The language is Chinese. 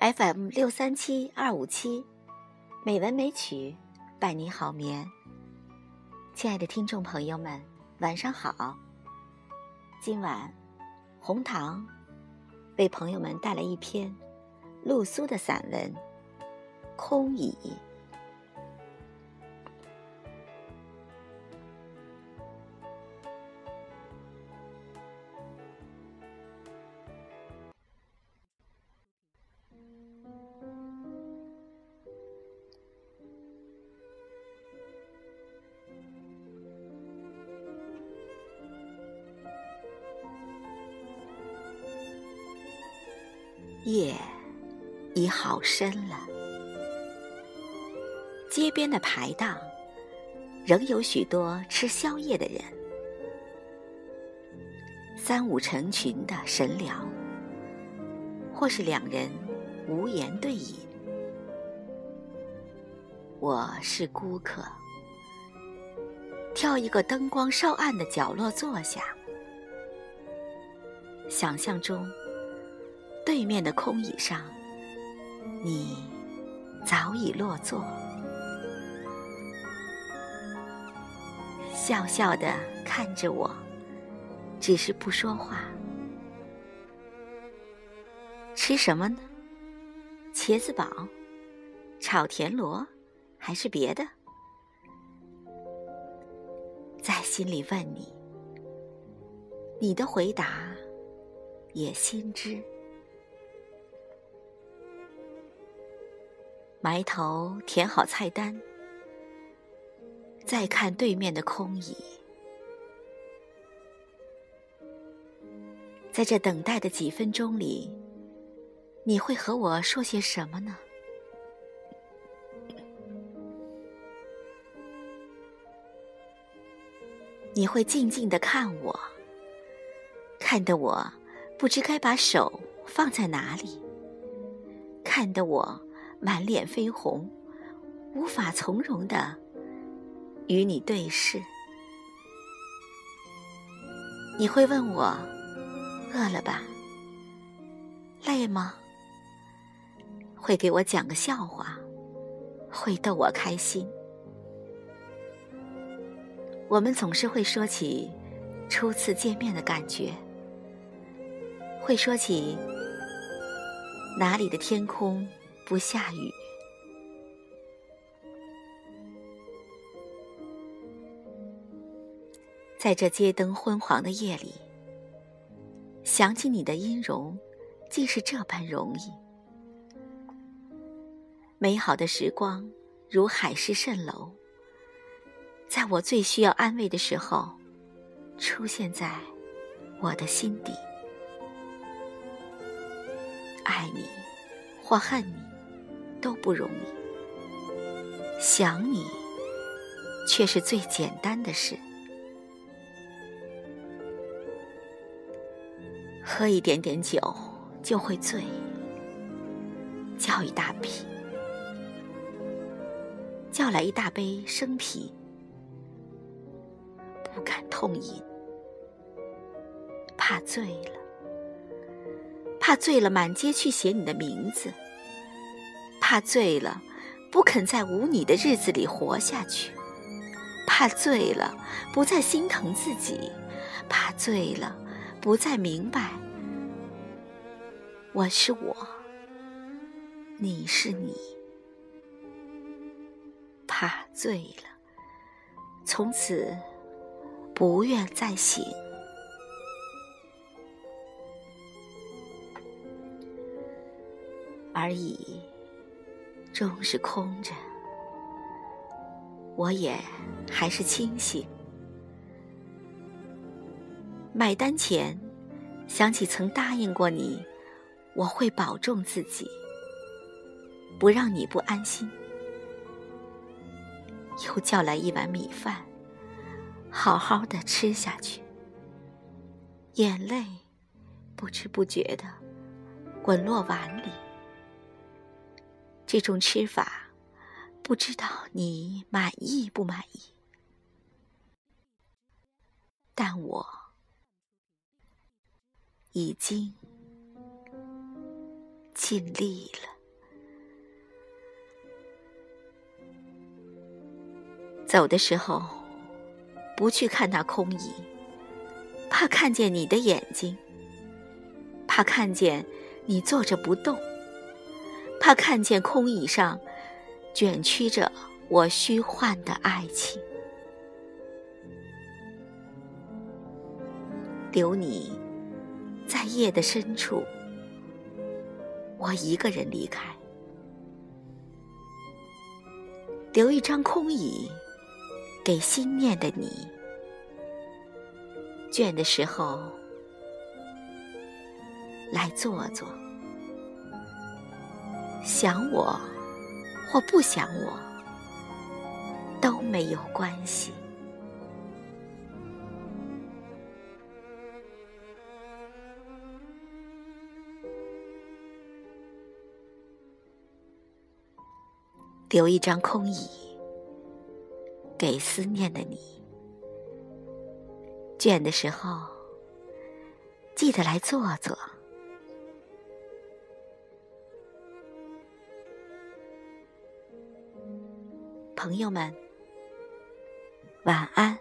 FM 六三七二五七，美文美曲，伴你好眠。亲爱的听众朋友们，晚上好。今晚，红糖为朋友们带来一篇露苏的散文《空椅》。夜已好深了，街边的排档仍有许多吃宵夜的人，三五成群的神聊，或是两人无言对饮。我是孤客，挑一个灯光稍暗的角落坐下，想象中。对面的空椅上，你早已落座，笑笑的看着我，只是不说话。吃什么呢？茄子煲、炒田螺，还是别的？在心里问你，你的回答也心知。埋头填好菜单，再看对面的空椅，在这等待的几分钟里，你会和我说些什么呢？你会静静的看我，看得我不知该把手放在哪里，看得我。满脸绯红，无法从容的与你对视。你会问我饿了吧？累吗？会给我讲个笑话，会逗我开心。我们总是会说起初次见面的感觉，会说起哪里的天空。不下雨，在这街灯昏黄的夜里，想起你的音容，竟是这般容易。美好的时光如海市蜃楼，在我最需要安慰的时候，出现在我的心底。爱你，或恨你。都不容易，想你却是最简单的事。喝一点点酒就会醉，叫一大瓶，叫来一大杯生啤，不敢痛饮，怕醉了，怕醉了，满街去写你的名字。怕醉了，不肯在无你的日子里活下去；怕醉了，不再心疼自己；怕醉了，不再明白我是我，你是你。怕醉了，从此不愿再醒，而已。终是空着，我也还是清醒。买单前，想起曾答应过你，我会保重自己，不让你不安心。又叫来一碗米饭，好好的吃下去，眼泪不知不觉的滚落碗里。这种吃法，不知道你满意不满意？但我已经尽力了。走的时候，不去看那空椅，怕看见你的眼睛，怕看见你坐着不动，他看见空椅上卷曲着我虚幻的爱情。留你在夜的深处，我一个人离开，留一张空椅。给心念的你，倦的时候来坐坐，想我或不想我都没有关系。留一张空椅。给思念的你，倦的时候记得来坐坐。朋友们，晚安。